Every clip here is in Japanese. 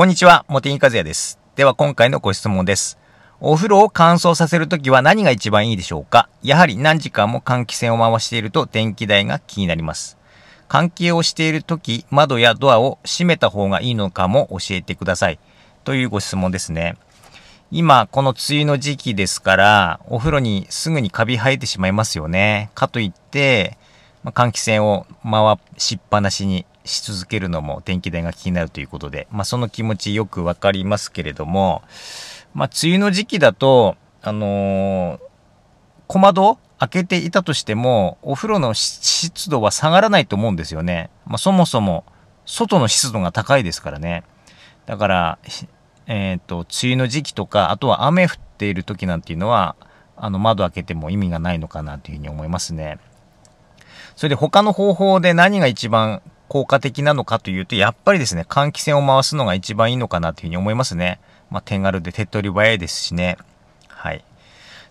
こんにちは、茂木和也です。では今回のご質問です。お風呂を乾燥させるときは何が一番いいでしょうか？やはり何時間も換気扇を回していると電気代が気になります。換気をしているとき、窓やドアを閉めた方がいいのかも教えてください。というご質問ですね。今、この梅雨の時期ですから、お風呂にすぐにカビ生えてしまいますよね。かといって、ま換気扇を回しっぱなしにし続けるのも電気代が気になるということで、まあ、その気持ちよくわかりますけれども、まあ、梅雨の時期だと、あのー小窓開けていたとしても、お風呂の湿度は下がらないと思うんですよね。まあ、そもそも、外の湿度が高いですからね。だから、えっ、と、梅雨の時期とか、あとは雨降っている時なんていうのは、あの、窓開けても意味がないのかなというふうに思いますね。それで他の方法で何が一番効果的なのかというと、やっぱりですね、換気扇を回すのが一番いいのかなというふうに思いますね。まあ、手軽で手っ取り早いですしね。はい。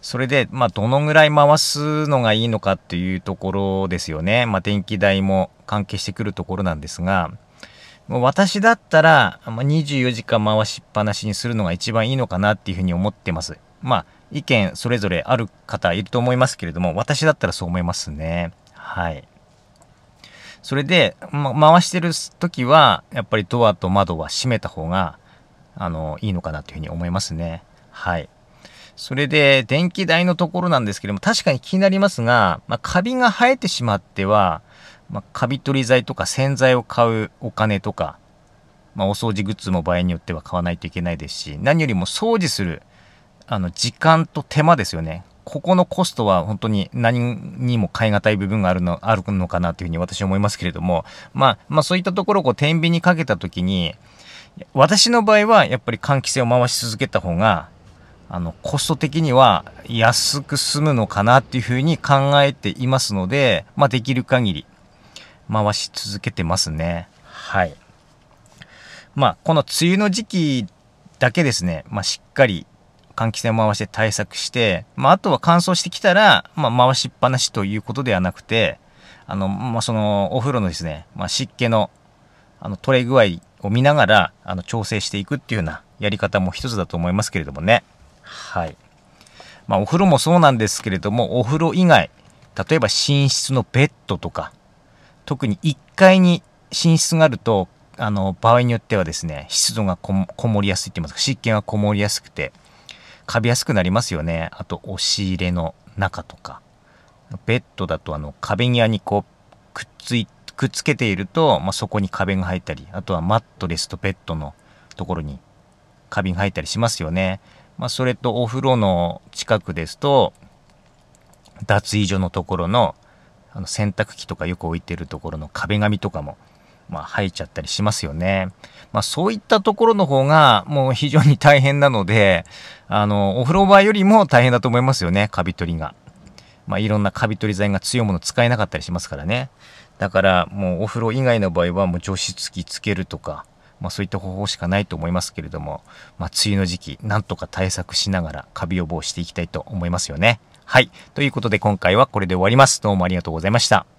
それで、まあ、どのぐらい回すのがいいのかっていうところですよね。まあ、電気代も関係してくるところなんですが、もう私だったら、まあ、24時間回しっぱなしにするのが一番いいのかなっていうふうに思ってます。まあ、意見それぞれある方いると思いますけれども、私だったらそう思いますね。はい。それで、ま、回してる時は、やっぱりドアと窓は閉めた方が、あの、いいのかなというふうに思いますね。はい。それで、電気代のところなんですけども、確かに気になりますが、まあ、カビが生えてしまっては、まあ、カビ取り剤とか洗剤を買うお金とか、まあ、お掃除グッズも場合によっては買わないといけないですし、何よりも掃除する、あの、時間と手間ですよね。ここのコストは本当に何にも代え難い部分があるの、あるのかなというふうに私は思いますけれども、まあ、まあそういったところをこう天秤にかけたときに、私の場合はやっぱり換気扇を回し続けた方が、あの、コスト的には安く済むのかなっていうふうに考えていますので、まあできる限り回し続けてますね。はい。まあ、この梅雨の時期だけですね、まあしっかり換気扇を回して対策して、まあ、あとは乾燥してきたら、まあ、回しっぱなしということではなくて、あの、まあ、その、お風呂のですね、まあ、湿気の、あの、取れ具合を見ながら、あの、調整していくっていうようなやり方も一つだと思いますけれどもね。はい。まあ、お風呂もそうなんですけれども、お風呂以外、例えば寝室のベッドとか、特に1階に寝室があると、あの、場合によってはですね、湿度がこもりやすいって言いますか、湿気がこもりやすくて、カビやすくなりますよね。あと、押し入れの中とか。ベッドだと、あの、壁際にこう、くっつい、くっつけていると、まあ、そこにカビが入ったり、あとはマットレスとベッドのところにカビが入ったりしますよね。まあ、それとお風呂の近くですと、脱衣所のところの、あの、洗濯機とかよく置いてるところの壁紙とかも、まあ、生えちゃったりしますよね。まあ、そういったところの方が、もう非常に大変なので、あの、お風呂場よりも大変だと思いますよね、カビ取りが。まあ、いろんなカビ取り剤が強いもの使えなかったりしますからね。だから、もうお風呂以外の場合は、もう除湿機つけるとか、まあ、そういった方法しかないと思いますけれども、まあ、梅雨の時期、なんとか対策しながらカビ予防していきたいと思いますよね。はい。ということで今回はこれで終わります。どうもありがとうございました。